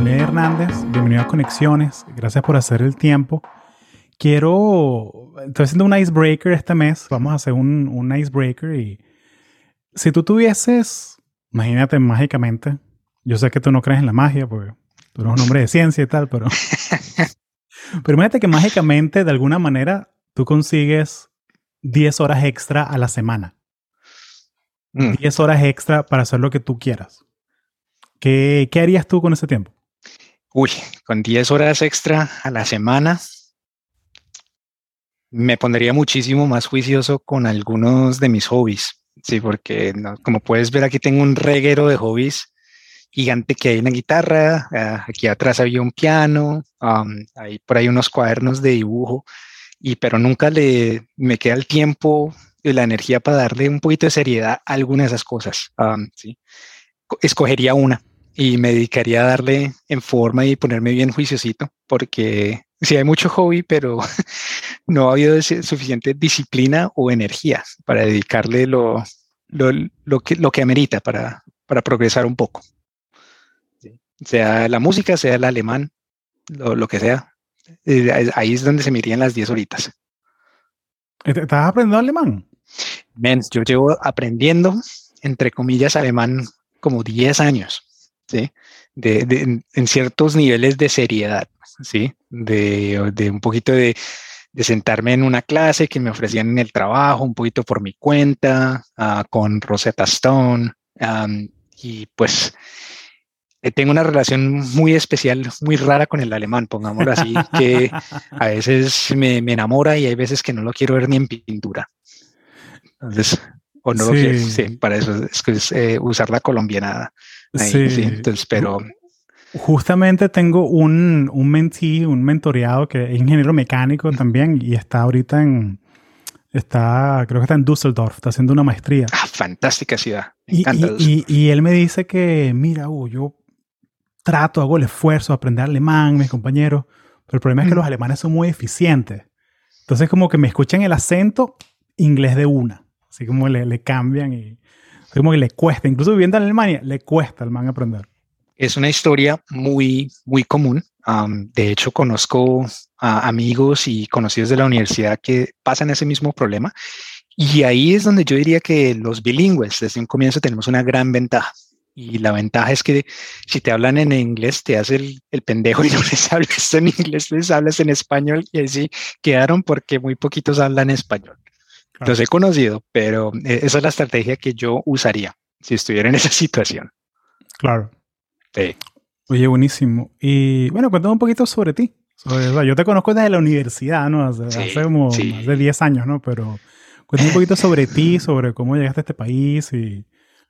Daniel Hernández, bienvenido a Conexiones, gracias por hacer el tiempo. Quiero, estoy haciendo un icebreaker este mes, vamos a hacer un, un icebreaker y si tú tuvieses, imagínate mágicamente, yo sé que tú no crees en la magia porque tú eres un hombre de ciencia y tal, pero, pero imagínate que mágicamente de alguna manera tú consigues 10 horas extra a la semana. 10 mm. horas extra para hacer lo que tú quieras. ¿Qué, ¿Qué harías tú con ese tiempo? Uy, con 10 horas extra a la semana, me pondría muchísimo más juicioso con algunos de mis hobbies. Sí, porque como puedes ver aquí tengo un reguero de hobbies gigante que hay una guitarra, ah, aquí atrás había un piano, hay por ahí unos cuadernos de dibujo, y pero nunca le me queda el tiempo y la energía para darle un poquito de seriedad a alguna de esas cosas. ¿sí? Escogería una y me dedicaría a darle en forma y ponerme bien juiciosito, porque sí hay mucho hobby, pero no ha habido suficiente disciplina o energía para dedicarle lo, lo, lo, que, lo que amerita para, para progresar un poco. Sea la música, sea el alemán, lo, lo que sea. Eh, ahí es donde se me irían las 10 horitas. ¿Estás aprendiendo alemán? Men, yo llevo aprendiendo, entre comillas, alemán como 10 años, ¿sí? De, en, ciertos niveles de seriedad, ¿sí? De, de un poquito de, de, sentarme en una clase que me ofrecían en el trabajo, un poquito por mi cuenta, uh, con Rosetta Stone, um, y pues eh, tengo una relación muy especial, muy rara con el alemán, pongámoslo así, que a veces me, me, enamora y hay veces que no lo quiero ver ni en pintura. Entonces, o no lo quiero, sí, para eso es, es eh, usar la sí. sí. Entonces, pero... Justamente tengo un, un mentee, un mentoreado que es ingeniero mecánico también y está ahorita en, está, creo que está en Düsseldorf, está haciendo una maestría. Ah, fantástica ciudad. y, y, y, él me dice que, mira, Hugo, yo trato, hago el esfuerzo de aprender alemán, mis compañeros, pero el problema es que los alemanes son muy eficientes. Entonces como que me escuchan el acento inglés de una, así como le, le cambian y como que le cuesta, incluso viviendo en Alemania, le cuesta al alemán aprender. Es una historia muy, muy común. de hecho, conozco a amigos y conocidos de la universidad que pasan ese mismo problema. Y ahí es donde yo diría que los bilingües desde un comienzo tenemos una gran ventaja. Y la ventaja es que si te hablan en inglés, te hace el, el pendejo y no les hablas en inglés, les hablas en español y así quedaron porque muy poquitos hablan español. Los he conocido, pero eh, esa es la estrategia que yo usaría si estuviera en esa situación. Claro. Sí. Oye, buenísimo. Y bueno, cuéntame un poquito sobre ti. yo te conozco desde la universidad, ¿no? Hace, como más de 10 años, ¿no? Pero cuéntame un poquito sobre ti, sobre cómo llegaste a este país y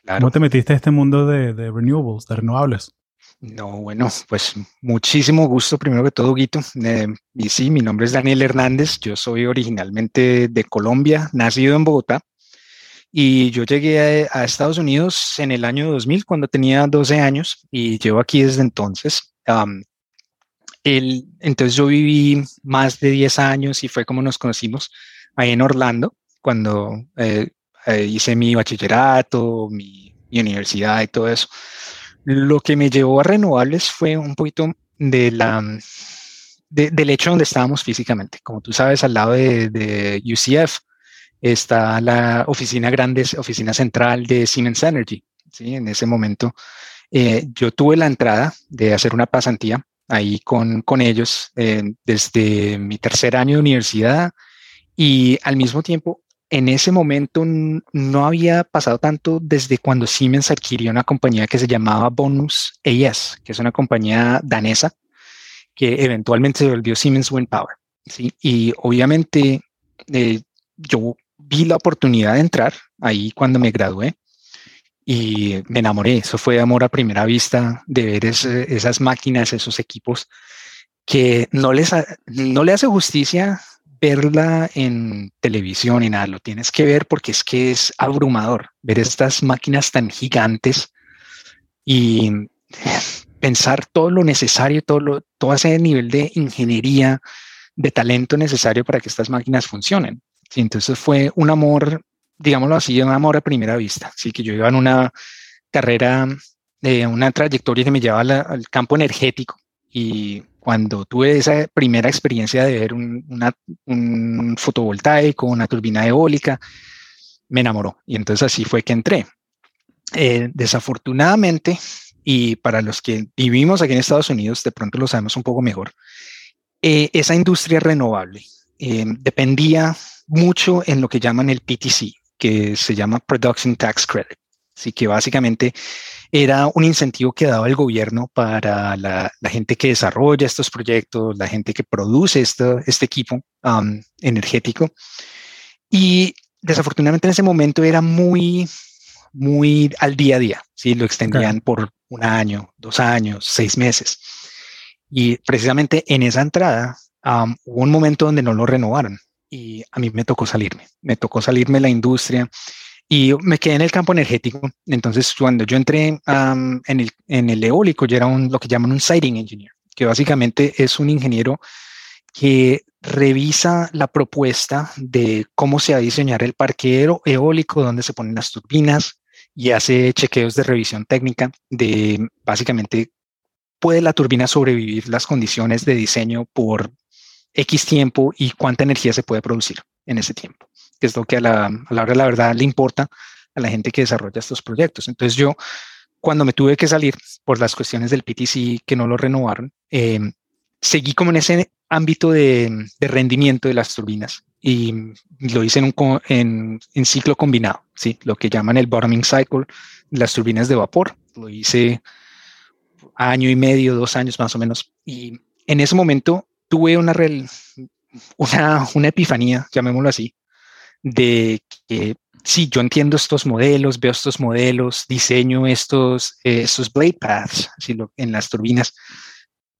¿Cómo te metiste a este mundo de, de, renewables, de renovables? No, bueno, pues muchísimo gusto, primero que todo, Guito. Eh, y sí, mi nombre es Daniel Hernández, yo soy originalmente de Colombia, nacido en Bogotá, y yo llegué a, Estados Unidos en el año 2000, cuando tenía 12 años, y llevo aquí desde entonces. el, entonces yo viví más de 10 años y fue como nos conocimos ahí en Orlando, cuando eh, eh, hice mi bachillerato, mi, universidad y todo eso. Lo que me llevó a renovables fue un poquito de la, del hecho donde estábamos físicamente. Como tú sabes, al lado de, UCF está la oficina grande, oficina central de Siemens Energy. ¿sí? En ese momento eh, yo tuve la entrada de hacer una pasantía ahí con, con ellos eh, desde mi tercer año de universidad y al mismo tiempo en ese momento no había pasado tanto desde cuando Siemens adquirió una compañía que se llamaba Bonus AS, que es una compañía danesa que eventualmente se volvió Siemens Wind Power. ¿sí? Y obviamente eh, yo vi la oportunidad de entrar ahí cuando me gradué y me enamoré. Eso fue amor a primera vista de ver esas máquinas, esos equipos que no les no le hace justicia verla en televisión y nada, lo tienes que ver porque es que es abrumador ver estas máquinas tan gigantes y pensar todo lo necesario, todo, lo, todo ese nivel de ingeniería, de talento necesario para que estas máquinas funcionen. entonces fue un amor, digámoslo así, un amor a primera vista. Así que yo iba en una carrera eh, una trayectoria que me lleva al campo energético y cuando tuve esa primera experiencia de ver un, un fotovoltaico, una turbina eólica, me enamoró y entonces así fue que entré. Eh, desafortunadamente, y para los que vivimos aquí en Estados Unidos, de pronto lo sabemos un poco mejor, eh, esa industria renovable eh, dependía mucho en lo que llaman el PTC, que se llama Production Tax Credit. Así que básicamente era un incentivo que daba el gobierno para la, gente que desarrolla estos proyectos, la gente que produce este, este equipo um, energético. Y desafortunadamente en ese momento era muy, muy al día a día. ¿sí? Lo extendían por un año, dos años, seis meses. Y precisamente en esa entrada hubo un momento donde no lo renovaron y a mí me tocó salirme. Me tocó salirme de la industria y me quedé en el campo energético. Entonces, cuando yo entré en, el, en el eólico, yo era un, lo que llaman un siting engineer, que básicamente es un ingeniero que revisa la propuesta de cómo se va a diseñar el parque eólico, dónde se ponen las turbinas y hace chequeos de revisión técnica de básicamente puede la turbina sobrevivir las condiciones de diseño por X tiempo y cuánta energía se puede producir en ese tiempo, que es lo que a la, a la hora de la verdad le importa a la gente que desarrolla estos proyectos. Entonces yo, cuando me tuve que salir por las cuestiones del PTC que no lo renovaron, eh, seguí como en ese ámbito de, rendimiento de las turbinas y lo hice en, un, en, ciclo combinado, ¿sí? lo que llaman el bottoming cycle, las turbinas de vapor. Lo hice año y medio, dos años más o menos. Y en ese momento tuve una, una, una epifanía, llamémoslo así, de que sí, yo entiendo estos modelos, veo estos modelos, diseño estos, eh, estos blade paths en las turbinas,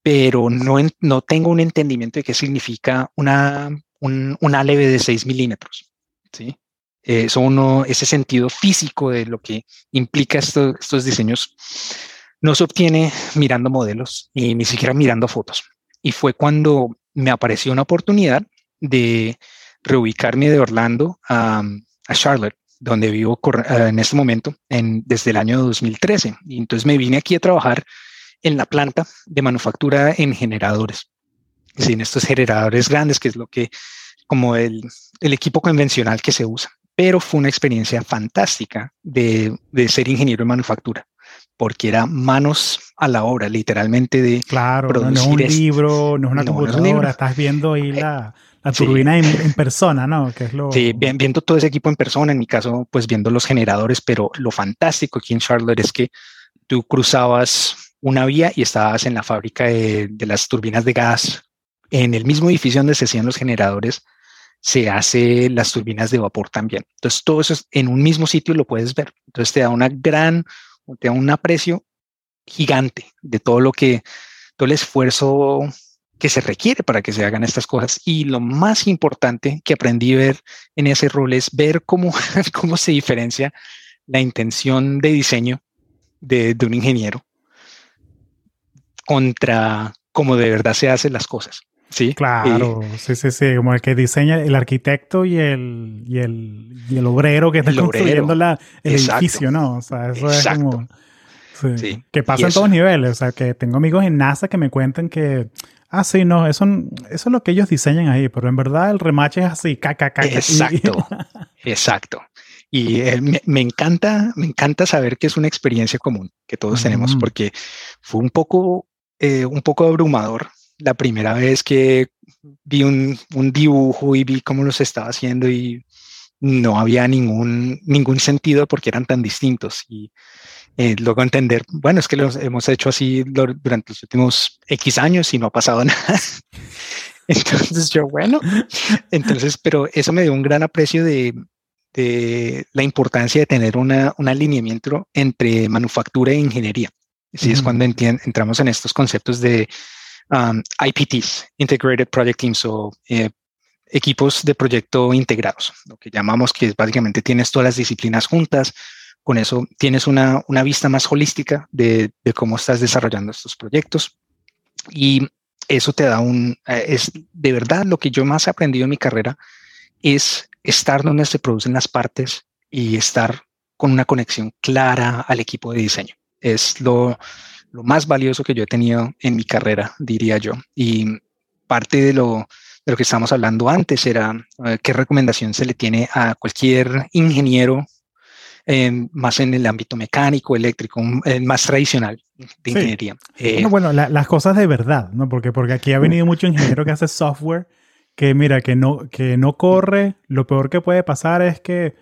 pero no, no tengo un entendimiento de qué significa una, un, una leve de 6 milímetros. ¿sí? Eso uno, ese sentido físico de lo que implica estos diseños no se obtiene mirando modelos y ni siquiera mirando fotos. Y fue cuando me apareció una oportunidad de reubicarme de Orlando a, a Charlotte, donde vivo en este momento en, desde el año 2013. Y entonces me vine aquí a trabajar en la planta de manufactura en generadores. en estos generadores grandes, que es lo que, como el, el equipo convencional que se usa. Pero fue una experiencia fantástica de, de ser ingeniero en manufactura porque era manos a la obra, literalmente de claro, producir no, es un libro, no es una computadora, estás viendo ahí eh, la, la turbina en, persona, ¿no? Que es lo... Sí, viendo todo ese equipo en persona, en mi caso, pues viendo los generadores, pero lo fantástico aquí en Charlotte es que tú cruzabas una vía y estabas en la fábrica de, las turbinas de gas. En el mismo edificio donde se hacían los generadores, se hace las turbinas de vapor también. Entonces, todo eso en un mismo sitio lo puedes ver. Entonces, te da una gran, te da un aprecio gigante de todo lo que, todo el esfuerzo que se requiere para que se hagan estas cosas. Y lo más importante que aprendí a ver en ese rol es ver cómo, cómo se diferencia la intención de diseño de, de un ingeniero contra cómo de verdad se hacen las cosas. Sí. Claro, sí, sí, sí, como el que diseña el arquitecto y el, y el, y el obrero que está construyendo la, el edificio, ¿no? O sea, eso es como... Sí, Que pasa en todos niveles. O sea, que tengo amigos en NASA que me cuentan que, ah, sí, no, eso, eso es lo que ellos diseñan ahí, pero en verdad el remache es así, caca, caca. Exacto, exacto. Y eh, me, encanta, me encanta saber que es una experiencia común que todos tenemos, porque fue un poco eh, un poco abrumador la primera vez que vi un, dibujo y vi cómo los estaba haciendo y no había ningún, ningún sentido porque eran tan distintos. Y eh, luego entender, bueno, es que los hemos hecho así durante los últimos X años y no ha pasado nada. Entonces yo, bueno, entonces, pero eso me dio un gran aprecio de, la importancia de tener una, un alineamiento entre manufactura e ingeniería. Sí, es cuando entramos en estos conceptos de um, IPTs, Integrated Project Teams o eh, equipos de proyecto integrados, lo que llamamos que es básicamente tienes todas las disciplinas juntas, con eso tienes una, una vista más holística de, de, cómo estás desarrollando estos proyectos y eso te da un, eh, es de verdad lo que yo más he aprendido en mi carrera es estar donde se producen las partes y estar con una conexión clara al equipo de diseño es lo, lo más valioso que yo he tenido en mi carrera, diría yo. Y parte de lo, de lo que estábamos hablando antes era eh, qué recomendación se le tiene a cualquier ingeniero más en el ámbito mecánico, eléctrico, más tradicional de ingeniería. Eh, bueno, las cosas de verdad, ¿no? Porque, porque aquí ha venido mucho ingeniero que hace software que, mira, que no, que no corre. Lo peor que puede pasar es que,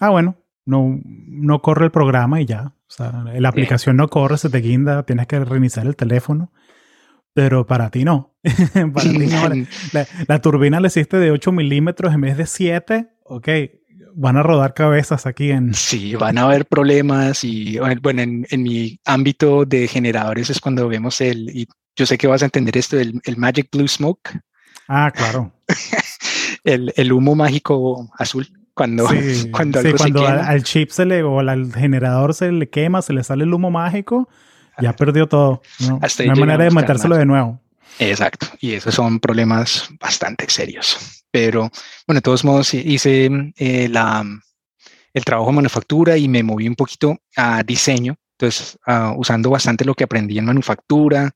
ah, bueno, no, no corre el programa y ya. O sea, la aplicación no corre, se te guinda, tienes que reiniciar el teléfono. Pero para ti no. para ti no. La, la, turbina le hiciste de 8 milímetros en vez de 7. Ok, van a rodar cabezas aquí en... Sí, van a haber problemas y bueno, en, mi ámbito de generadores es cuando vemos el, y yo sé que vas a entender esto, el, el Magic Blue Smoke. Ah, claro. el, el, humo mágico azul. Cuando, cuando, sí, cuando al, chip se le, o al generador se le quema, se le sale el humo mágico, ya perdió todo. No, hay manera de metérselo de nuevo. Exacto, y esos son problemas bastante serios. Pero bueno, de todos modos hice eh, la, el trabajo de manufactura y me moví un poquito a diseño. Entonces, uh, usando bastante lo que aprendí en manufactura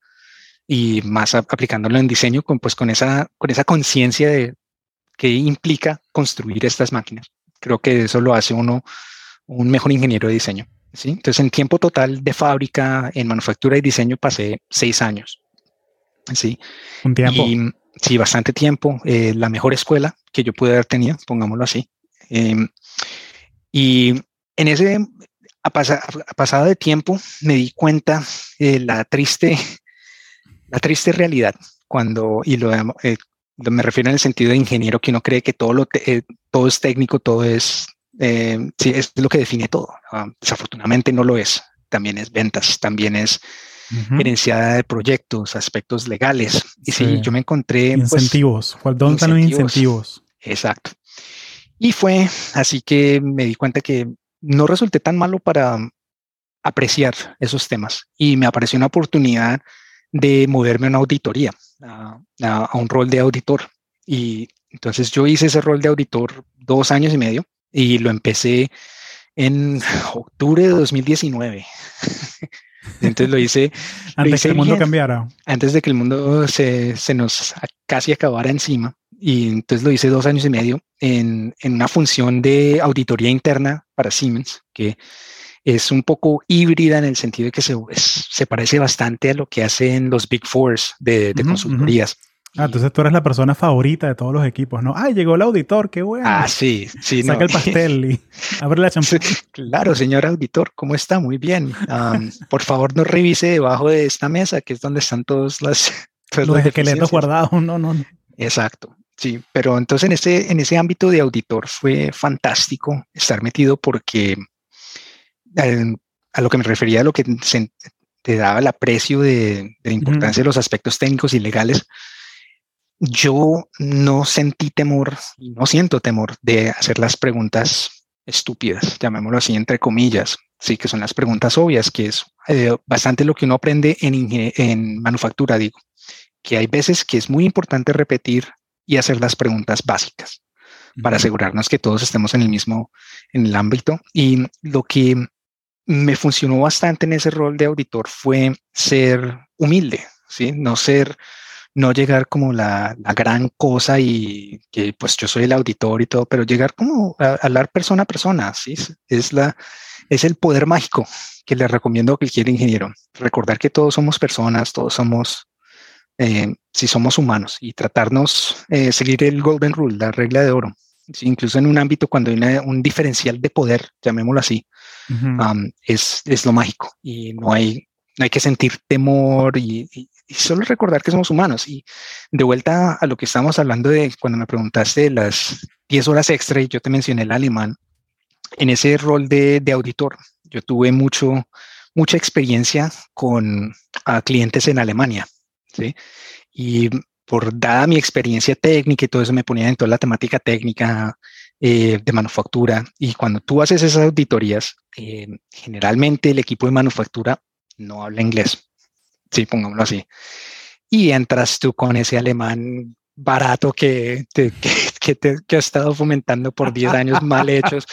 y más aplicándolo en diseño, con, pues con esa con esa conciencia de qué implica construir estas máquinas. Creo que eso lo hace uno un mejor ingeniero de diseño. ¿sí? Entonces, en tiempo total de fábrica, en manufactura y diseño, pasé seis años. ¿sí? Un tiempo. Y, sí, bastante tiempo, eh, la mejor escuela que yo pude haber tenido, pongámoslo así. Em, y en ese, a, pasada de tiempo, me di cuenta de la triste, la triste realidad cuando, y lo, eh, me refiero en el sentido de ingeniero, que uno cree que todo, lo eh, todo es técnico, todo es, sí, es lo que define todo. Ah, desafortunadamente no lo es. También es ventas, también es gerenciada de proyectos, aspectos legales. Y sí, yo me encontré... Pues, incentivos. ¿Dónde están los incentivos? Exacto. Y fue así que me di cuenta que no resulté tan malo para apreciar esos temas y me apareció una oportunidad de moverme a una auditoría, a, a, un rol de auditor. Y entonces yo hice ese rol de auditor dos años y medio y lo empecé en octubre de 2019. Entonces lo hice. antes de que el mundo cambiara. Antes de que el mundo se, se, nos casi acabara encima. Y entonces lo hice dos años y medio en, en una función de auditoría interna para Siemens, que es un poco híbrida en el sentido de que se, se parece bastante a lo que hacen los Big Fours de, de consultorías. Ah, entonces tú eres la persona favorita de todos los equipos, ¿no? ¡Ay, llegó el auditor! ¡Qué bueno! Ah, sí, sí. Saca el pastel y abre la champú. Claro, señor auditor, ¿cómo está? Muy bien. por favor, no revise debajo de esta mesa, que es donde están todos las, los esqueletos guardados. No, no, no. Exacto. Sí, pero entonces en ese, en ese ámbito de auditor fue fantástico estar metido porque a lo que me refería, a lo que te daba el aprecio de, la importancia de los aspectos técnicos y legales, yo no sentí temor y no siento temor de hacer las preguntas estúpidas, llamémoslo así, entre comillas, sí, que son las preguntas obvias, que es eh, bastante lo que uno aprende en, en manufactura, digo, que hay veces que es muy importante repetir y hacer las preguntas básicas para asegurarnos que todos estemos en el mismo, en el ámbito. Y lo que me funcionó bastante en ese rol de auditor fue ser humilde, ¿sí? No ser no llegar como la, gran cosa y que pues yo soy el auditor y todo, pero llegar como a, hablar persona a persona, ¿sí? Es, la, es el poder mágico que le recomiendo a cualquier ingeniero. Recordar que todos somos personas, todos somos, eh, si somos humanos y tratarnos, eh, seguir el golden rule, la regla de oro. incluso en un ámbito cuando hay un diferencial de poder, llamémoslo así, es, es lo mágico y no hay, no hay que sentir temor y, y solo recordar que somos humanos. Y de vuelta a lo que estamos hablando de cuando me preguntaste las 10 horas extra y yo te mencioné el alemán, en ese rol de, de auditor, yo tuve mucho, mucha experiencia con clientes en Alemania. ¿sí? Y por dada mi experiencia técnica y todo eso me ponía en toda la temática técnica eh, de manufactura. Y cuando tú haces esas auditorías, eh, generalmente el equipo de manufactura no habla inglés sí, pongámoslo así. Y entras tú con ese alemán barato que, te, que, te, que has estado fomentando por 10 años mal hechos,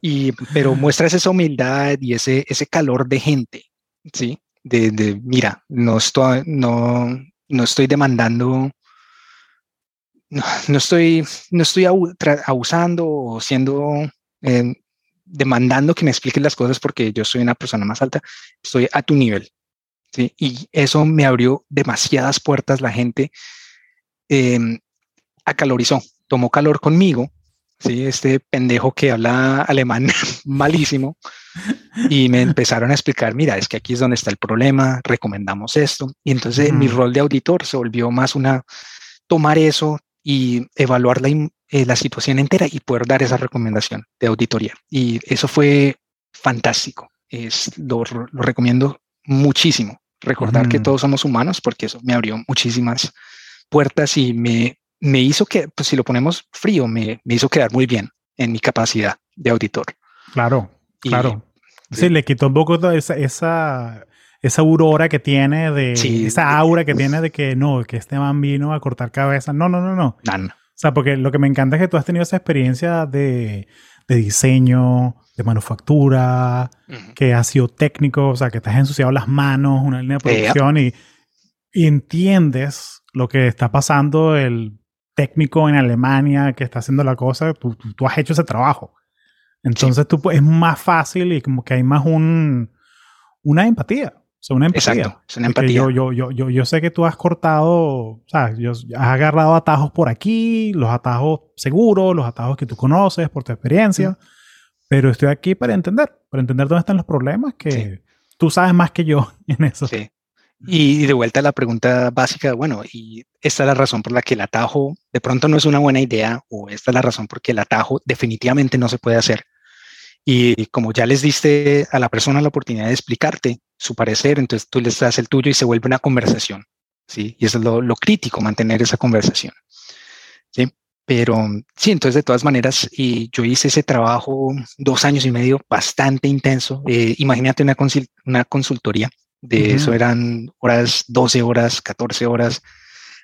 y, pero muestras esa humildad y ese, ese calor de gente ¿sí? De, de mira, no estoy, no, no estoy demandando, no, estoy, no estoy abusando o siendo, eh, demandando que me expliques las cosas porque yo soy una persona más alta, estoy a tu nivel. ¿Sí? Y eso me abrió demasiadas puertas, la gente eh, acalorizó, tomó calor conmigo ¿sí? Este pendejo que habla alemán malísimo. Y me empezaron a explicar, mira, es que aquí es donde está el problema, recomendamos esto. Y entonces mi rol de auditor se volvió más una, tomar eso y evaluar la, eh, la situación entera y poder dar esa recomendación de auditoría. Y eso fue fantástico. Es, lo, lo recomiendo muchísimo. Recordar que todos somos humanos porque eso me abrió muchísimas puertas y me me hizo que, pues si lo ponemos frío, me, me hizo quedar muy bien en mi capacidad de auditor. Claro, claro. Sí, le quitó un poco esa, esa, esa aurora que tiene de, esa aura que tiene de que no, que este man vino a cortar cabeza. No, no, no, no. no. O sea, porque lo que me encanta es que tú has tenido esa experiencia de, de diseño, de manufactura, que has sido técnico, o sea, que te has ensuciado las manos, una línea de producción y, y entiendes lo que está pasando el técnico en Alemania que está haciendo la cosa, tú, tú, has hecho ese trabajo. Entonces tú, es más fácil y como que hay más un, una empatía. O sea, una empatía. Exacto, es una empatía. Yo, yo, yo, yo, yo sé que tú has cortado, o sea, has agarrado atajos por aquí, los atajos seguros, los atajos que tú conoces por tu experiencia, pero estoy aquí para entender, para entender dónde están los problemas que tú sabes más que yo en eso. Sí. Y de vuelta a la pregunta básica, bueno, y esta es la razón por la que el atajo de pronto no es una buena idea o esta es la razón por que el atajo definitivamente no se puede hacer. Y como ya les diste a la persona la oportunidad de explicarte su parecer, entonces tú les das el tuyo y se vuelve una conversación. ¿sí? Y eso es lo, crítico, mantener esa conversación. ¿sí? Pero sí, entonces de todas maneras, y yo hice ese trabajo dos años y medio bastante intenso. Eh, imagínate una, una consultoría de eso eran horas, 12 horas, 14 horas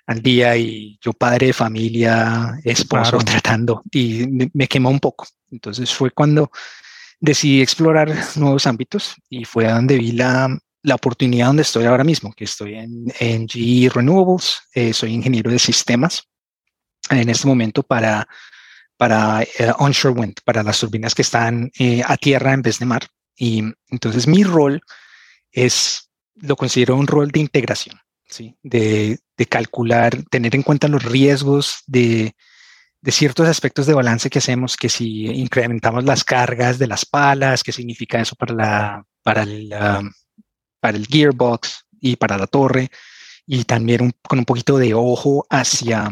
al día y yo padre de familia, esposo, tratando y me, quemó un poco. Entonces fue cuando decidí explorar nuevos ámbitos y fue donde vi la, la oportunidad donde estoy ahora mismo, que estoy en, en GE Renewables, eh, soy ingeniero de sistemas en este momento para, para eh, onshore wind, para las turbinas que están eh, a tierra en vez de mar. Y entonces mi rol es lo considero un rol de integración, ¿sí? de, de calcular, tener en cuenta los riesgos de, de, ciertos aspectos de balance que hacemos, que si incrementamos las cargas de las palas, qué significa eso para, la, para, el, para el gearbox y para la torre, y también con un poquito de ojo hacia,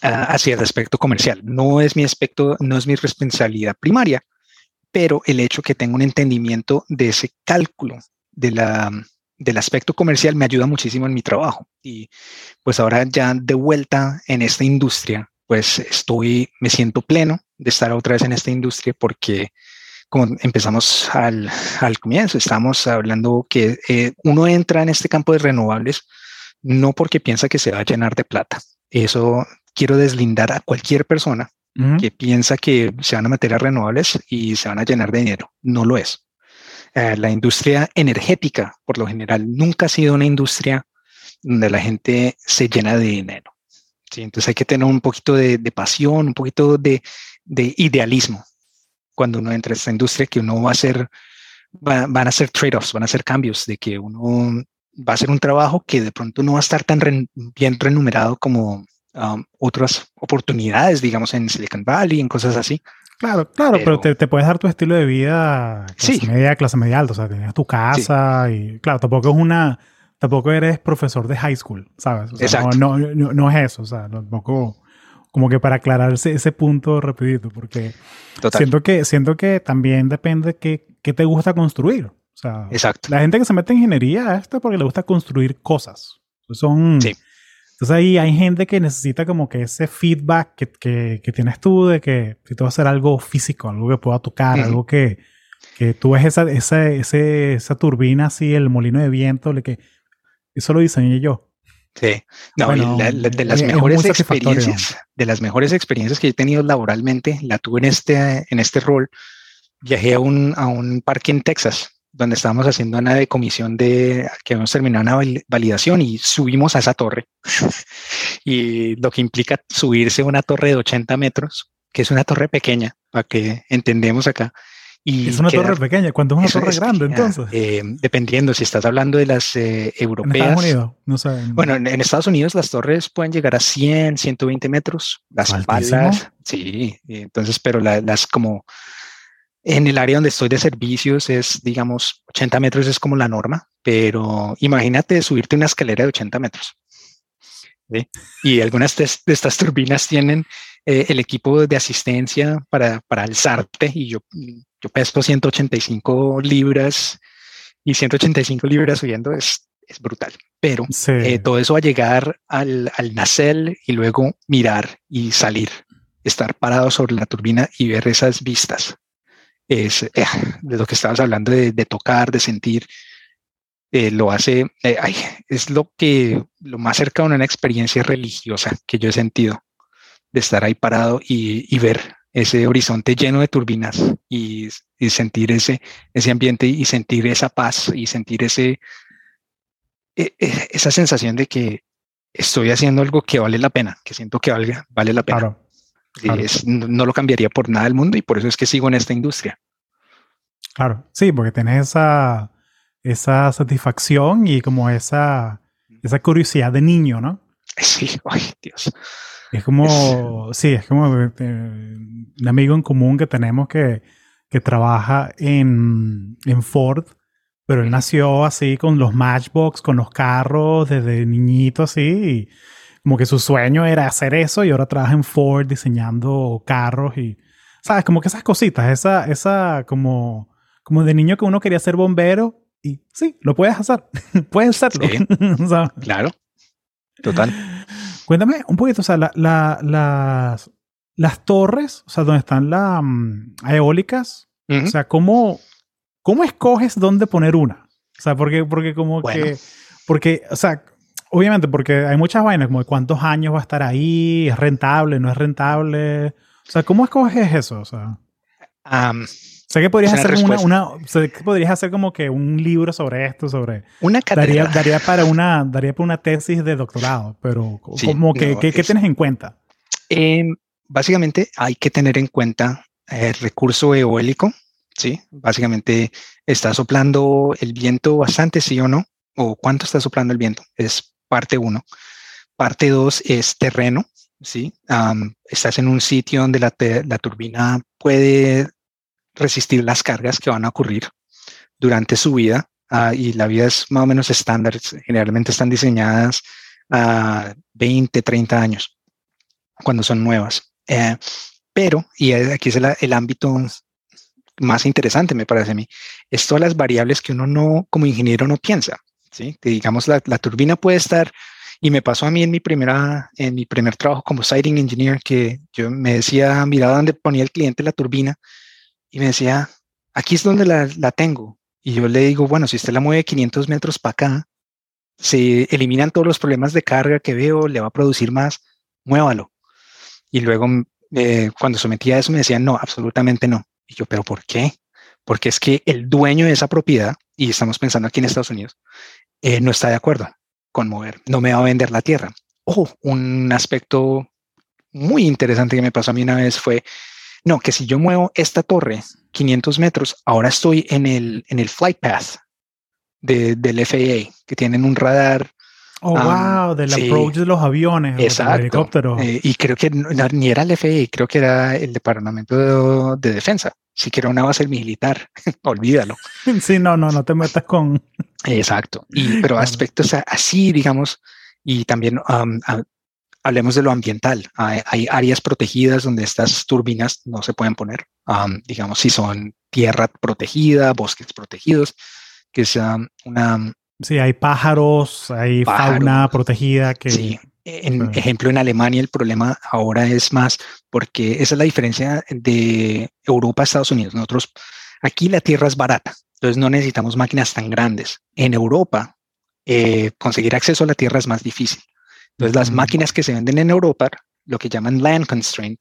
hacia el aspecto comercial. No es mi aspecto, no es mi responsabilidad primaria, pero el hecho que tengo un entendimiento de ese cálculo de del aspecto comercial me ayuda muchísimo en mi trabajo. Y pues ahora ya de vuelta en esta industria, pues estoy, me siento pleno de estar otra vez en esta industria porque como empezamos al, al comienzo, estamos hablando que eh, uno entra en este campo de renovables no porque piensa que se va a llenar de plata. Eso quiero deslindar a cualquier persona que piensa que se van a meter a renovables y se van a llenar de dinero. No lo es. Eh, la industria energética, por lo general, nunca ha sido una industria donde la gente se llena de dinero. ¿Sí? Entonces hay que tener un poquito de, pasión, un poquito de, idealismo cuando uno entra a esta industria, que uno va a hacer, van a hacer trade-offs, van a hacer cambios, de que uno va a hacer un trabajo que de pronto no va a estar tan bien remunerado como um, otras oportunidades, digamos, en Silicon Valley, en cosas así. Claro, claro, pero, te, puedes dar tu estilo de vida clase media, clase media alta, o sea, tienes tu casa y claro, tampoco es una, tampoco eres profesor de high school, ¿sabes? Exacto. No, no, no, es eso, o sea, tampoco, como que para aclararse ese punto rapidito, porque siento que, siento que también depende de qué, qué te gusta construir. O sea, Exacto. la gente que se mete en ingeniería esto es porque le gusta construir cosas. Son, sí. Entonces ahí hay gente que necesita como que ese feedback que, que, que tienes tú de que si tú vas a hacer algo físico, algo que pueda tocar, algo que, que tú ves esa, esa, esa turbina así, el molino de viento, le que eso lo diseñé yo. Sí, no, de las mejores experiencias, de las mejores experiencias que he tenido laboralmente, la tuve en este, en este rol. Viajé a un, a un parque en Texas donde estábamos haciendo una decomisión de que hemos terminado una validación y subimos a esa torre. y lo que implica subirse a una torre de 80 metros, que es una torre pequeña, para que entendemos acá. Y es una torre pequeña, ¿cuánto es una torre grande entonces? Eh, dependiendo, si estás hablando de las eh, europeas. En Estados Unidos, no sé. Bueno, en, Estados Unidos las torres pueden llegar a 100, 120 metros. Las palas, sí. Entonces, pero las como en el área donde estoy de servicios es, digamos, 80 metros es como la norma, pero imagínate subirte una escalera de 80 metros. Y algunas de, estas turbinas tienen eh, el equipo de asistencia para, para alzarte y yo, yo peso 185 libras y 185 libras subiendo es, es brutal. Pero eh, todo eso va a llegar al, al nacel y luego mirar y salir, estar parado sobre la turbina y ver esas vistas es eh, de lo que estabas hablando de, tocar, de sentir, eh, lo hace, eh, es lo que, lo más cercano a una experiencia religiosa que yo he sentido, de estar ahí parado y, ver ese horizonte lleno de turbinas y, sentir ese, ese ambiente y sentir esa paz y sentir ese, e, e, esa sensación de que estoy haciendo algo que vale la pena, que siento que valga, vale la pena no, lo cambiaría por nada del mundo y por eso es que sigo en esta industria. Claro, sí, porque tienes esa, esa satisfacción y como esa, esa curiosidad de niño, ¿no? Sí, ay, Dios. Es como, sí, es como eh, un amigo en común que tenemos que, que trabaja en, en Ford, pero él nació así con los Matchbox, con los carros desde niñito así. Y, como que su sueño era hacer eso y ahora trabaja en Ford diseñando carros y, ¿sabes? Como que esas cositas, esa, esa como, como de niño que uno quería ser bombero y sí, lo puedes hacer, puedes hacerlo. claro, total. Cuéntame un poquito, o sea, la, las, las torres, o sea, donde están las mm, eólicas, o sea, ¿cómo, ¿cómo escoges dónde poner una? O sea, porque, porque como que, porque, o sea, Obviamente, porque hay muchas vainas, como de cuántos años va a estar ahí, es rentable, no es rentable. O sea, ¿cómo escoges eso? O sea, sé que podrías hacer una, sé que podrías hacer como que un libro sobre esto, sobre una daría, daría, para una daría para una tesis de doctorado, pero como que ¿qué, tienes en cuenta? Em, básicamente hay que tener en cuenta el recurso eólico, sí. Básicamente está soplando el viento bastante, sí o no, o cuánto está soplando el viento. Es parte 1. Parte 2 es terreno, ¿sí? estás en un sitio donde la, turbina puede resistir las cargas que van a ocurrir durante su vida ah, y la vida es más o menos estándar. Generalmente están diseñadas a 20, 30 años cuando son nuevas. Eh, pero, y aquí es el, ámbito más interesante, me parece a mí, es todas las variables que uno no, como ingeniero, no piensa. ¿sí? Que digamos la, turbina puede estar, y me pasó a mí en mi, primera, en mi primer trabajo como siting engineer, que yo me decía, mira dónde ponía el cliente la turbina, y me decía, aquí es donde la, tengo. Y yo le digo, bueno, si usted la mueve 500 metros para acá, se eliminan todos los problemas de carga que veo, le va a producir más, muévalo. Y luego, eh, cuando sometía a eso, me decían, no, absolutamente no. Y yo, pero ¿por qué? Porque es que el dueño de esa propiedad, y estamos pensando aquí en Estados Unidos, eh, no está de acuerdo con mover, no me va a vender la tierra. Ojo, un aspecto muy interesante que me pasó a mí una vez fue, no, que si yo muevo esta torre 500 metros, ahora estoy en el, en el flight path de, del FAA, que tienen un radar. Oh, wow, del approach de los aviones, exacto, helicópteros. Eh, y creo que ni era el FAA, creo que era el Departamento de, de Defensa siquiera una base militar, olvídalo. Sí, no, no, no te metas con... Exacto, y, pero aspectos así, digamos, y también hablemos de lo ambiental. Hay, áreas protegidas donde estas turbinas no se pueden poner, digamos, si son tierra protegida, bosques protegidos, que sea una... Sí, hay pájaros, hay fauna protegida que... Sí, en ejemplo, en Alemania el problema ahora es más porque esa es la diferencia de Europa a Estados Unidos. Nosotros, aquí la tierra es barata, entonces no necesitamos máquinas tan grandes. En Europa, eh, conseguir acceso a la tierra es más difícil. Entonces, las máquinas que se venden en Europa, lo que llaman land constraint,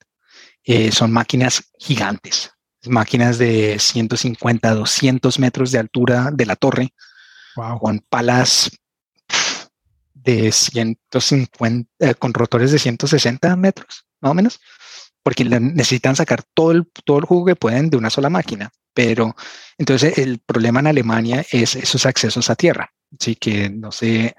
eh, son máquinas gigantes. máquinas de 150, 200 metros de altura de la torre, con palas de 150, eh, con rotores de 160 metros, más o menos, porque necesitan sacar todo el, todo el jugo que pueden de una sola máquina. Pero entonces el problema en Alemania es esos accesos a tierra, sí que no sé,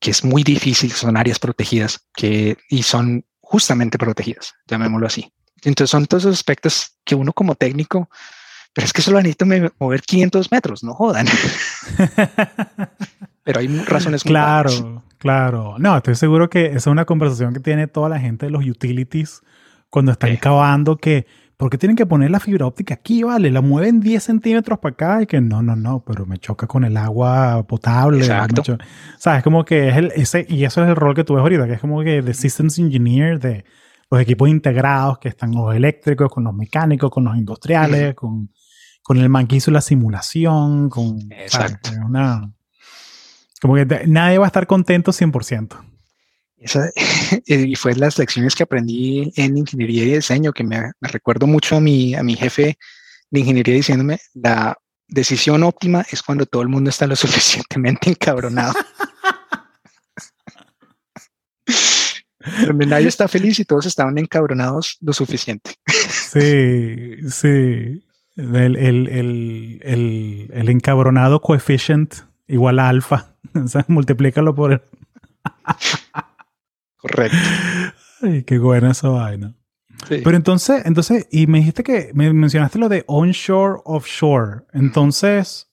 que es muy difícil, son áreas protegidas que, y son justamente protegidas, llamémoslo así. Entonces son todos esos aspectos que uno como técnico, pero es que solo necesito mover 500 metros, no jodan. pero hay razones muy Claro, claro. No, estoy seguro que esa es una conversación que tiene toda la gente de los utilities cuando están cavando que ¿por qué tienen que poner la fibra óptica aquí? Vale, la mueven 10 centímetros para acá y que no, no, no, pero me choca con el agua potable. Exacto. ¿Sabes? Como que es el, ese, y eso es el rol que tú ves ahorita, que es como que de systems engineer, de los equipos integrados que están los eléctricos, con los mecánicos, con los industriales, con, con el man que hizo la simulación, con... Exacto. Una, como que nadie va a estar contento 100%. Esa, y fue las lecciones que aprendí en ingeniería y diseño, que me, recuerdo mucho a mi, a mi jefe de ingeniería diciéndome, la decisión óptima es cuando todo el mundo está lo suficientemente encabronado. Donde nadie está feliz y todos estaban encabronados lo suficiente. Sí, sí. El, el, el, el encabronado coefficient igual a alfa. O sea, multiplícalo por. Correcto. Ay, qué buena esa vaina. Pero entonces, entonces, y me dijiste que me mencionaste lo de onshore, offshore. Entonces,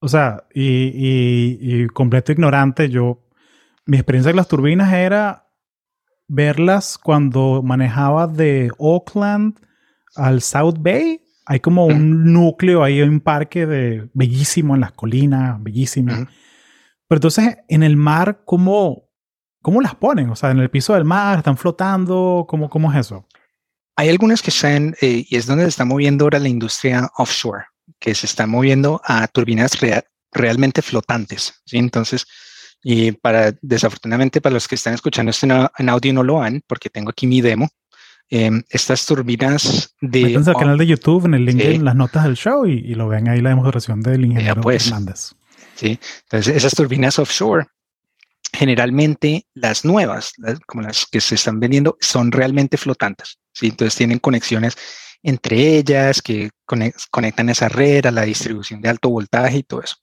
o sea, y, y, completo ignorante, yo, mi experiencia con las turbinas era verlas cuando manejaba de Oakland al South Bay. Hay como un núcleo ahí, un parque de bellísimo en las colinas, bellísimo. Pero entonces, en el mar, ¿cómo, ¿Cómo las ponen? O sea, en el piso del mar, están flotando, ¿cómo, cómo es eso? Hay algunas que están, eh, y es donde se está moviendo ahora la industria offshore, que se está moviendo a turbinas realmente flotantes. ¿sí? Entonces, y para, desafortunadamente, para los que están escuchando esto en, audio no lo han, porque tengo aquí mi demo. Em, estas turbinas de. Métanse al canal de YouTube en el link en las notas del show y, lo ven ahí la demostración del ingeniero pues, Hernández. Sí, entonces esas turbinas offshore generalmente las nuevas, como las que se están vendiendo, son realmente flotantes. ¿sí? Entonces tienen conexiones entre ellas que conectan esa red a la distribución de alto voltaje y todo eso.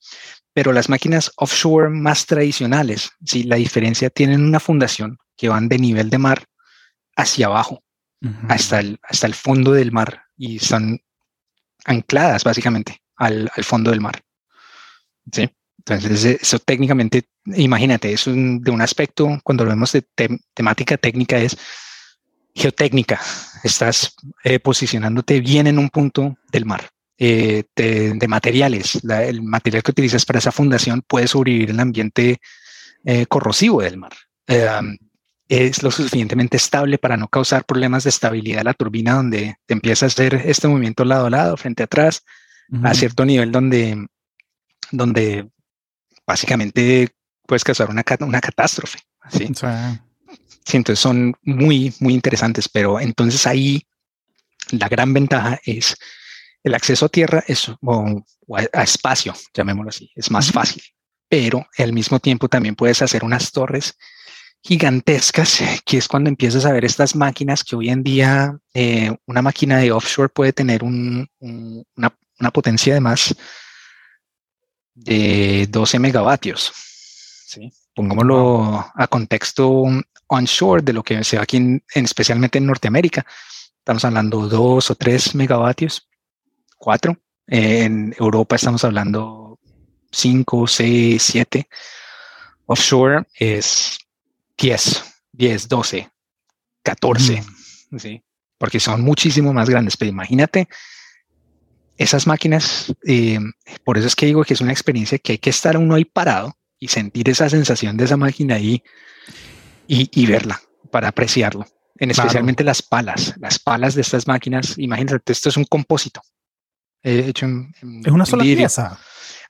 Pero las máquinas offshore más tradicionales, ¿sí? la diferencia tienen una fundación que van de nivel de mar hacia abajo, hasta, el, hasta el fondo del mar y son ancladas básicamente al, al fondo del mar. ¿sí? Entonces, eso técnicamente, imagínate, eso de un aspecto, cuando lo vemos de temática técnica, es geotécnica. Estás eh, posicionándote bien en un punto del mar. Eh, de, materiales, el material que utilizas para esa fundación puede sobrevivir en el ambiente eh, corrosivo del mar. es lo suficientemente estable para no causar problemas de estabilidad a la turbina donde te empieza a hacer este movimiento lado a lado, frente a atrás, a cierto nivel donde, donde básicamente puedes causar una, una catástrofe. ¿sí? Sí. entonces son muy, muy interesantes, pero entonces ahí la gran ventaja es el acceso a tierra es, o, a, espacio, llamémoslo así, es más fácil, pero al mismo tiempo también puedes hacer unas torres gigantescas, que es cuando empiezas a ver estas máquinas que hoy en día eh, una máquina de offshore puede tener un, una, una, potencia de más de 12 megavatios. ¿sí? Pongámoslo a contexto onshore de lo que se ve aquí, en, especialmente en Norteamérica. Estamos hablando 2 o 3 megavatios, 4. en Europa estamos hablando 5, 6, 7. Offshore es 10, 10, 12, 14, ¿sí? porque son muchísimo más grandes. Pero imagínate esas máquinas, eh, por eso es que digo que es una experiencia que hay que estar uno ahí parado y sentir esa sensación de esa máquina ahí y, verla para apreciarlo. En especialmente las palas, las palas de estas máquinas. Imagínate, esto es un compósito. hecho es una sola pieza.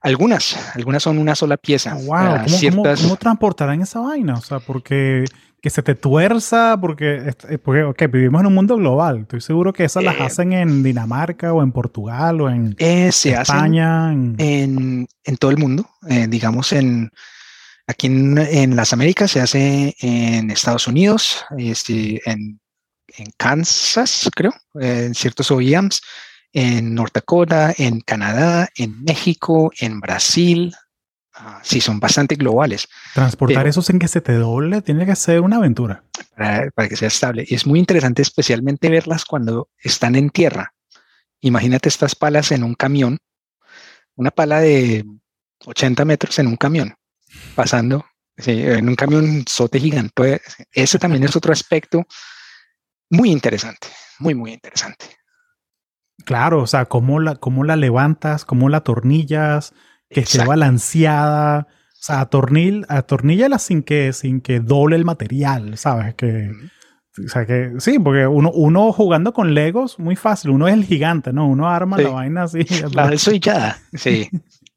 Algunas, algunas son una sola pieza. wow, ¿Cómo, transportarán esa vaina? O sea, porque que se te tuerza, porque, porque vivimos en un mundo global. Estoy seguro que esas las eh, hacen en Dinamarca o en Portugal o en eh, España. En, en, todo el mundo, eh, digamos, en, aquí en, en, las Américas se hace en Estados Unidos, este, en, en Kansas, creo, en ciertos OEMs, en North Dakota, en Canadá, en México, en Brasil, Sí, son bastante globales. Transportar eso sin que se te doble tiene que ser una aventura. Para, que sea estable. Y es muy interesante especialmente verlas cuando están en tierra. Imagínate estas palas en un camión, una pala de 80 metros en un camión, pasando en un camión sote gigante. Ese también es otro aspecto muy interesante, muy, muy interesante. Claro, o sea, cómo la, cómo la levantas, cómo la tornillas, que esté balanceada. O sea, atornil, atorníllala sin que, sin que doble el material, ¿sabes? Que, o sea, que sí, porque uno, uno jugando con Legos, muy fácil. Uno es el gigante, ¿no? Uno arma la vaina así. Y ya. Sí.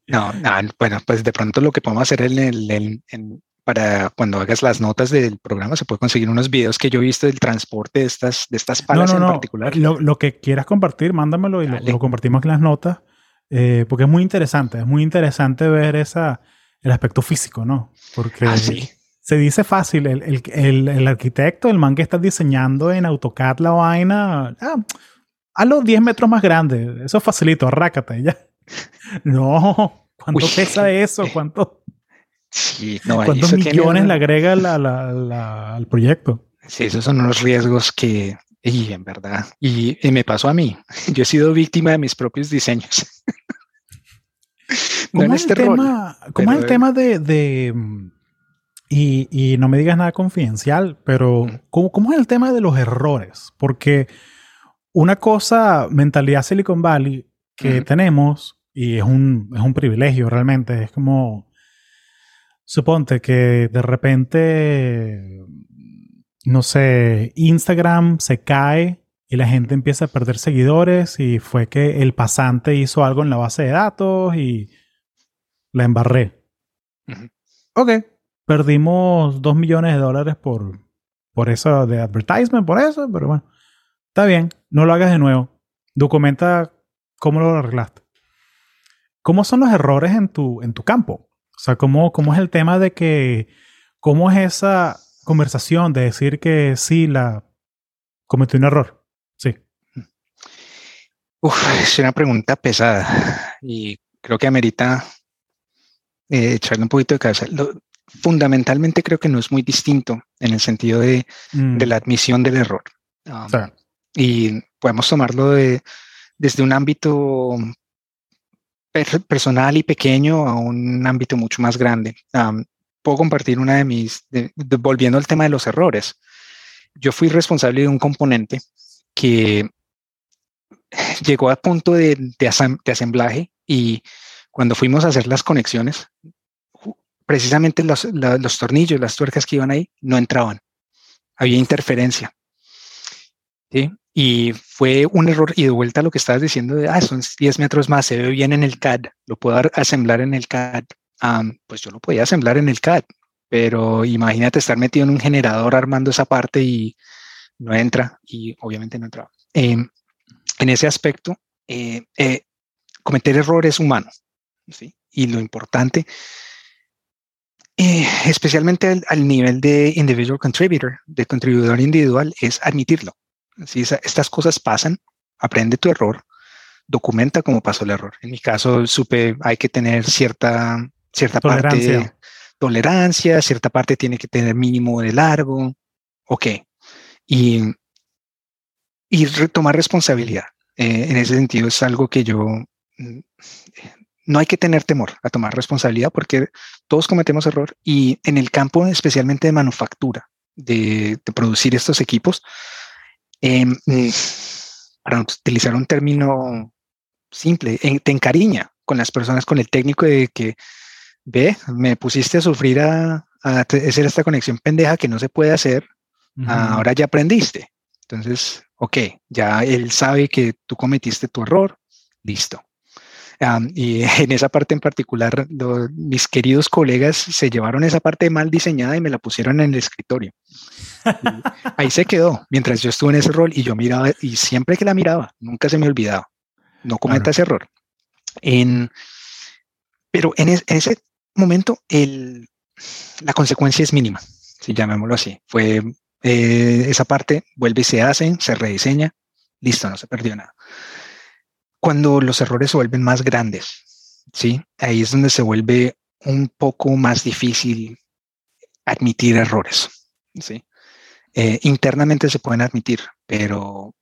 No, no, bueno, pues de pronto lo que podemos hacer en el, en, para cuando hagas las notas del programa se puede conseguir unos videos que yo he visto del transporte de estas, de estas palas en particular. Lo, lo, que quieras compartir, mándamelo y lo, compartimos en las notas. Eh, porque es muy interesante, es muy interesante ver esa, el aspecto físico, ¿no? Porque ah, se dice fácil, el, el, el, arquitecto, el man que está diseñando en AutoCAD la vaina, ah, a los 10 metros más grande, eso es facilito, arrácate ya. No, ¿cuánto pesa eso? ¿Cuánto, sí, ¿Cuántos millones le agrega al proyecto? Sí, esos son unos riesgos que, y en verdad, y, me pasó a mí. Yo he sido víctima de mis propios diseños. ¿Cómo, es, este el tema, ¿cómo es el tema de, y, no me digas nada confidencial, pero ¿cómo, es el tema de los errores? Porque una cosa, mentalidad Silicon Valley que tenemos, y es un, es un privilegio realmente, es como, suponte que de repente no sé, Instagram se cae y la gente empieza a perder seguidores y fue que el pasante hizo algo en la base de datos y la embarré. Ok, perdimos dos millones de dólares por, por eso de advertisement, por eso, pero bueno, está bien, no lo hagas de nuevo. Documenta cómo lo arreglaste. ¿Cómo son los errores en tu, en tu campo? O sea, ¿cómo, ¿cómo es el tema de que, cómo es esa conversación de decir que sí, la cometí un error. Sí. Uf, es una pregunta pesada y creo que amerita eh, echarle un poquito de cabeza. fundamentalmente creo que no es muy distinto en el sentido de, mm. la admisión del error. Um, y podemos tomarlo de, desde un ámbito personal y pequeño a un ámbito mucho más grande. Um, puedo compartir una de mis, volviendo al tema de los errores. Yo fui responsable de un componente que llegó a punto de, de, asemblaje y cuando fuimos a hacer las conexiones, precisamente los, los, tornillos, las tuercas que iban ahí, no entraban. Había interferencia. ¿sí? Y fue un error. Y de vuelta a lo que estabas diciendo de, ah, son 10 metros más, se ve bien en el CAD, lo puedo asemblar en el CAD pues yo lo podía asemblar en el CAD, pero imagínate estar metido en un generador armando esa parte y no entra, y obviamente no entra. Em, en ese aspecto, eh, eh, cometer errores humanos, ¿sí? Y lo importante, eh, especialmente al, al, nivel de individual contributor, de contribuidor individual, es admitirlo. Si estas cosas pasan, aprende tu error, documenta cómo pasó el error. En mi caso, supe, hay que tener cierta cierta tolerancia. parte tolerancia, cierta parte tiene que tener mínimo de largo, ok. Y, y retomar responsabilidad. Eh, en ese sentido es algo que yo, mm, no hay que tener temor a tomar responsabilidad porque todos cometemos error y en el campo especialmente de manufactura, de, producir estos equipos, mm, para utilizar un término simple, te encariña con las personas, con el técnico de que ve, me pusiste a sufrir a, hacer esta conexión pendeja que no se puede hacer, ahora ya aprendiste. Entonces, ok, ya él sabe que tú cometiste tu error, listo. y en esa parte en particular, mis queridos colegas se llevaron esa parte mal diseñada y me la pusieron en el escritorio. ahí se quedó mientras yo estuve en ese rol y yo miraba y siempre que la miraba, nunca se me olvidaba. No cometa ese error. En, pero en, ese momento el, la consecuencia es mínima, si llamémoslo así. Fue eh, esa parte, vuelve y se hace, se rediseña, listo, no se perdió nada. Cuando los errores se vuelven más grandes, ¿sí? Ahí es donde se vuelve un poco más difícil admitir errores, ¿sí? Eh, internamente se pueden admitir, pero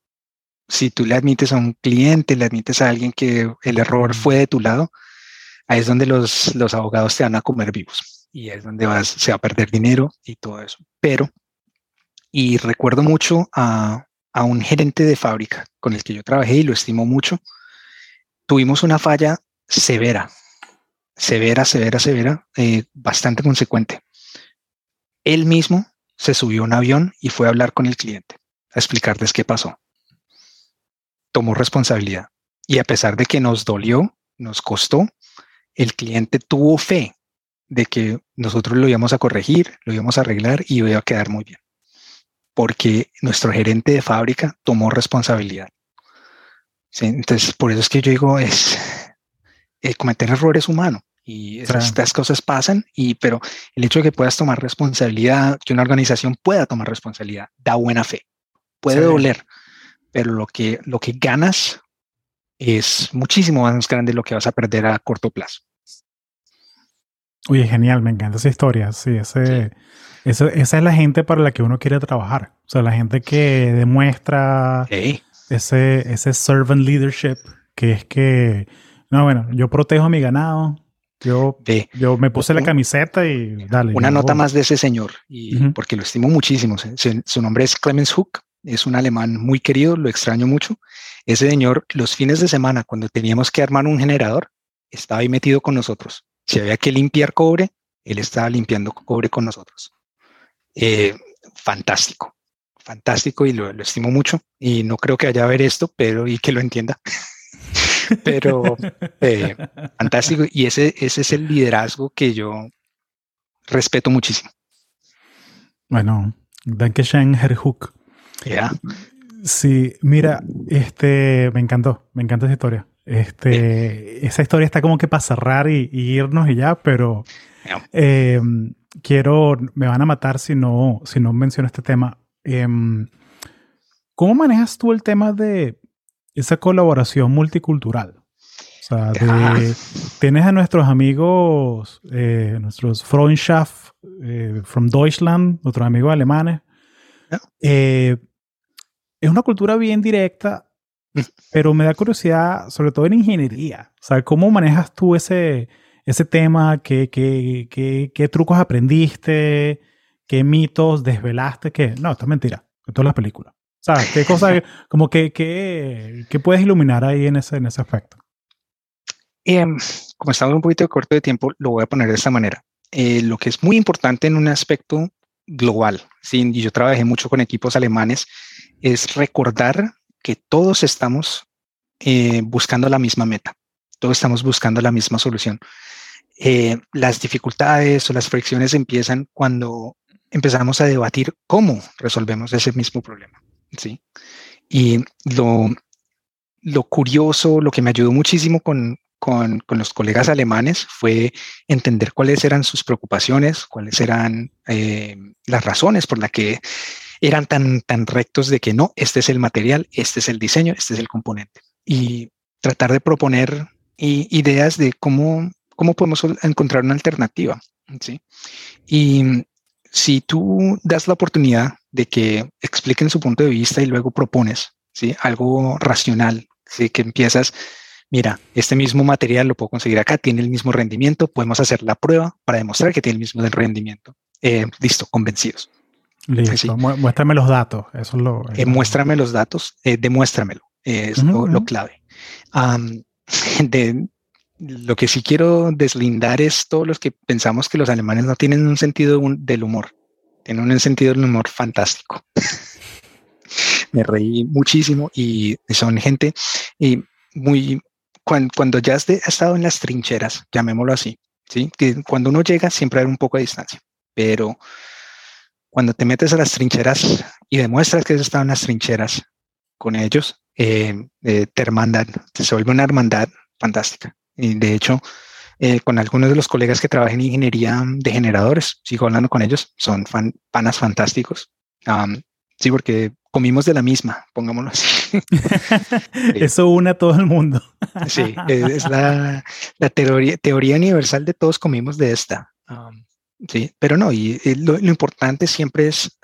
si tú le admites a un cliente, le admites a alguien que el error fue de tu lado, ahí es donde los, los abogados te van a comer vivos y es donde vas, se va a perder dinero y todo eso. Pero, y recuerdo mucho a, a un gerente de fábrica con el que yo trabajé y lo estimo mucho, tuvimos una falla severa, severa, severa, severa, eh, bastante consecuente. Él mismo se subió a un avión y fue a hablar con el cliente, a explicarles qué pasó. Tomó responsabilidad. Y a pesar de que nos dolió, nos costó, el cliente tuvo fe de que nosotros lo íbamos a corregir, lo íbamos a arreglar y iba a quedar muy bien. Porque nuestro gerente de fábrica tomó responsabilidad. entonces, por eso es que yo digo, es eh, cometer errores humano y estas cosas pasan, y, pero el hecho de que puedas tomar responsabilidad, que una organización pueda tomar responsabilidad, da buena fe. Puede doler, pero lo que, lo que ganas es muchísimo más grande de lo que vas a perder a corto plazo. Oye, genial, me encanta esa historia. Sí, ese, esa es la gente para la que uno quiere trabajar. O sea, la gente que demuestra ese, ese servant leadership, que es que, no, bueno, yo protejo a mi ganado, yo, yo me puse la camiseta y dale. Una nota más de ese señor, y porque lo estimo muchísimo. Su, nombre es Clemens Hook, es un alemán muy querido, lo extraño mucho. Ese señor, los fines de semana, cuando teníamos que armar un generador, estaba ahí metido con nosotros. Si había que limpiar cobre, él estaba limpiando cobre con nosotros. Eh, fantástico, fantástico y lo, estimo mucho. Y no creo que haya a ver esto, pero y que lo entienda. pero eh, fantástico. Y ese, ese es el liderazgo que yo respeto muchísimo. Bueno, Dankeschön, Herr Hook. Yeah. Sí, mira, este, me encantó, me encanta esa historia. Este, esa historia está como que para cerrar y, irnos y ya, pero em, quiero, me van a matar si no, si no menciono este tema. Em, ¿Cómo manejas tú el tema de esa colaboración multicultural. O sea, tienes a nuestros amigos, eh, nuestros Freundschaft eh, from Deutschland, nuestros amigos alemanes. Eh, es una cultura bien directa, pero me da curiosidad, sobre todo en ingeniería. O sea, ¿cómo manejas tú ese, ese tema? ¿Qué, qué, qué, qué trucos aprendiste? ¿Qué mitos desvelaste? ¿Qué? No, esto es mentira. Esto es la película. ¿Sabes? ¿Qué cosa, como que, que, puedes iluminar ahí en ese, en ese aspecto? Em, como estamos un poquito corto de tiempo, lo voy a poner de esta manera. Eh, lo que es muy importante en un aspecto global, ¿sí? y yo trabajé mucho con equipos alemanes, es recordar que todos estamos eh, buscando la misma meta, todos estamos buscando la misma solución. Eh, las dificultades o las fricciones empiezan cuando empezamos a debatir cómo resolvemos ese mismo problema. ¿sí? Y lo, lo curioso, lo que me ayudó muchísimo con, con, con, los colegas alemanes fue entender cuáles eran sus preocupaciones, cuáles eran eh, las razones por las que eran tan, tan rectos de que no, este es el material, este es el diseño, este es el componente. Y tratar de proponer ideas de cómo, cómo podemos encontrar una alternativa. ¿sí? Y si tú das la oportunidad de que expliquen su punto de vista y luego propones ¿sí? algo racional, ¿sí? que empiezas, mira, este mismo material lo puedo conseguir acá, tiene el mismo rendimiento, podemos hacer la prueba para demostrar que tiene el mismo rendimiento. Eh, listo, convencidos. Listo, muéstrame los datos, eso es lo... Eh, muéstrame los datos, eh, demuéstramelo, es lo, clave. de, lo que sí quiero deslindar es todos los que pensamos que los alemanes no tienen un sentido del humor. Tienen un sentido del humor fantástico. Me reí muchísimo y son gente y muy cuando, ya has, estado en las trincheras, llamémoslo así, ¿sí? que cuando uno llega siempre hay un poco de distancia, pero cuando te metes a las trincheras y demuestras que has estado en las trincheras con ellos, eh, eh, te hermandan, se vuelve una hermandad fantástica. Y de hecho, eh, con algunos de los colegas que trabajan en ingeniería de generadores, sigo hablando con ellos, son panas fantásticos. sí, porque comimos de la misma, pongámoslo así. Eso une a todo el mundo. sí, es la, la teoría, teoría, universal de todos comimos de esta. Sí, pero no, y, lo, importante siempre es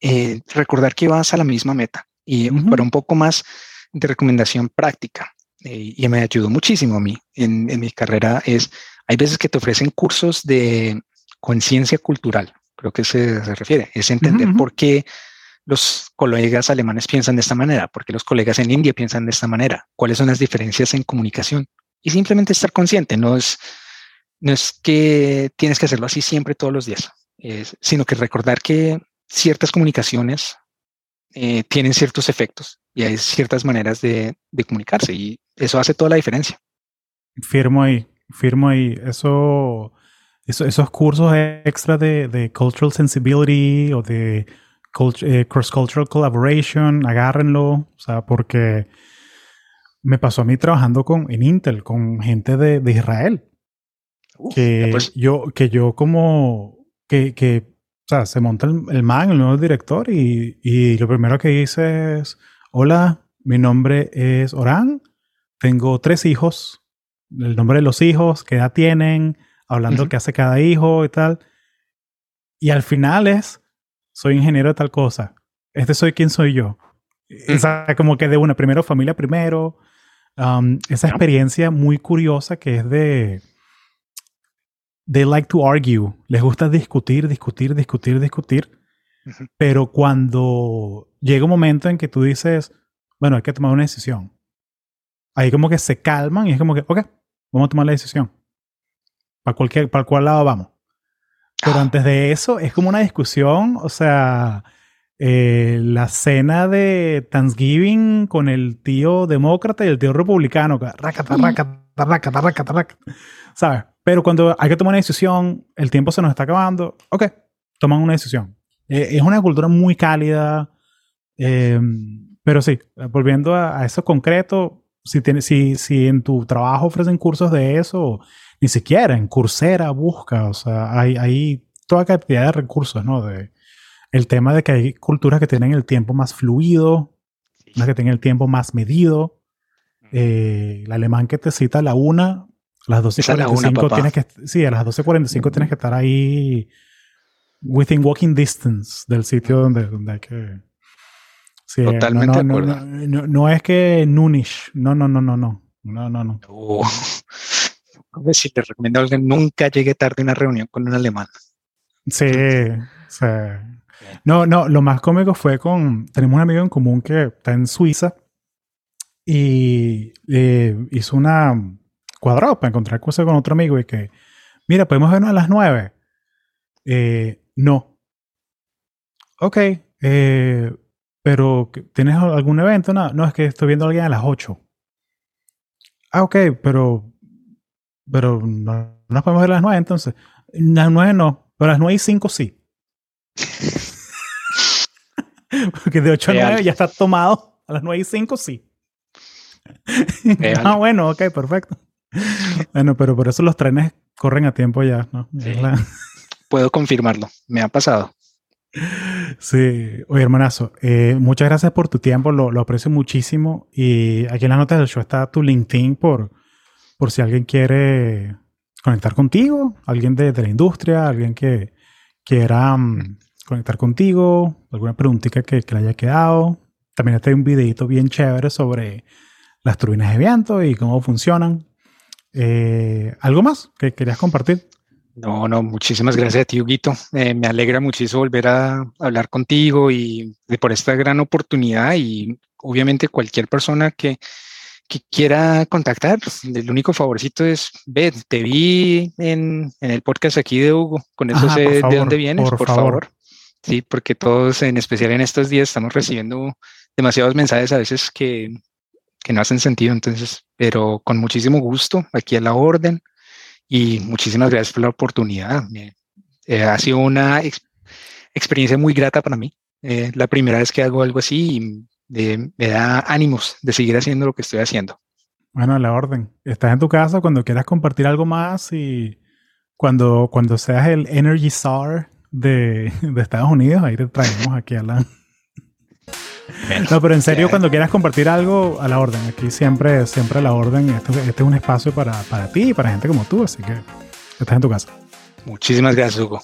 eh, recordar que vas a la misma meta y para un poco más de recomendación práctica. Eh, y me ayudó muchísimo a mí en, en mi carrera es, hay veces que te ofrecen cursos de conciencia cultural, creo que se, se refiere, es entender por qué los colegas alemanes piensan de esta manera, por qué los colegas en India piensan de esta manera, cuáles son las diferencias en comunicación y simplemente estar consciente, no es, no es que tienes que hacerlo así siempre todos los días, sino que recordar que ciertas comunicaciones eh, tienen ciertos efectos y hay ciertas maneras de, de, comunicarse y eso hace toda la diferencia. Firmo ahí, firmo ahí. Eso, eso esos cursos extra de, de, cultural sensibility o de eh, cross-cultural collaboration, agárrenlo, o sea, porque me pasó a mí trabajando con, en Intel con gente de, de Israel. Que, yo, que yo como que, que o sea, se monta el, man, el nuevo director, y, y, lo primero que dice es, hola, mi nombre es Orán, tengo tres hijos, el nombre de los hijos, qué edad tienen, hablando qué hace cada hijo y tal. Y al final es, soy ingeniero de tal cosa, este soy quien soy yo. O sea, como que de una, primero familia primero, um, esa experiencia muy curiosa que es de they like to argue. Les gusta discutir, discutir, discutir, discutir. Pero cuando llega un momento en que tú dices, bueno, hay que tomar una decisión. Ahí como que se calman y es como que, ok, vamos a tomar la decisión. Para cualquier, para cuál lado vamos. Pero ah. antes de eso es como una discusión, o sea, eh, la cena de Thanksgiving con el tío demócrata y el tío republicano. Racata, racata, racata, racata, racata. ¿Sabes? Pero cuando hay que tomar una decisión, el tiempo se nos está acabando, ok, toman una decisión. Eh, es una cultura muy cálida, em, pero sí, volviendo a, eso concreto, si, tiene, si, si en tu trabajo ofrecen cursos de eso, ni siquiera en Coursera busca, o sea, hay, hay toda cantidad de recursos, ¿no? De, el tema de que hay culturas que tienen el tiempo más fluido, unas que tienen el tiempo más medido. Eh, el alemán que te cita a la una, a las 12.45 tienes que, sí, a las 12.45 tienes que estar ahí within walking distance del sitio donde, donde hay que... Sí, Totalmente no, de acuerdo. No, es que Nunish, no, no, no, no, no, no, no, no. Uh, si te recomiendo a alguien, nunca llegue tarde a una reunión con un alemán. Sí, sí. No, no, lo más cómico fue con, tenemos un amigo en común que está en Suiza y eh, hizo una, cuadrado para encontrar cosas con otro amigo y que, mira, podemos vernos a las nueve. Eh, no. Ok, eh, pero ¿tienes algún evento? No, no, es que estoy viendo a alguien a las ocho. Ah, ok, pero, pero no, nos podemos ver a las nueve entonces. A las nueve no, pero a las nueve y cinco sí. Porque de ocho a nueve ya está tomado. A las nueve y cinco sí. ah, bueno, ok, perfecto. bueno, pero por eso los trenes corren a tiempo ya, ¿no? Puedo confirmarlo, me ha pasado. Sí, oye hermanazo, eh, muchas gracias por tu tiempo, lo, lo, aprecio muchísimo y aquí en las notas del show está tu LinkedIn por, por si alguien quiere conectar contigo, alguien de, de la industria, alguien que quiera mm, conectar contigo, alguna preguntita que, que le haya quedado. También está un videito bien chévere sobre las turbinas de viento y cómo funcionan. Eh, ¿Algo más que querías compartir? No, no, muchísimas gracias a ti, Huguito. Eh, me alegra muchísimo volver a hablar contigo y por esta gran oportunidad y obviamente cualquier persona que, que quiera contactar, el único favorcito es, ve, te vi en, en el podcast aquí de Hugo, con eso sé de dónde vienes, por, favor. Sí, porque todos, en especial en estos días, estamos recibiendo demasiados mensajes a veces que que no hacen sentido. Entonces, pero con muchísimo gusto, aquí a la orden y muchísimas gracias por la oportunidad. Eh, ha sido una experiencia muy grata para mí. Eh, la primera vez que hago algo así y me da ánimos de seguir haciendo lo que estoy haciendo. Bueno, la orden. Estás en tu casa cuando quieras compartir algo más y cuando, cuando seas el Energy Czar de, de Estados Unidos, ahí te traemos aquí a la... No, pero en serio, cuando quieras compartir algo, a la orden. Aquí siempre, siempre a la orden. Este, este es un espacio para, para ti y para gente como tú, así que estás en tu casa. Muchísimas gracias, Hugo.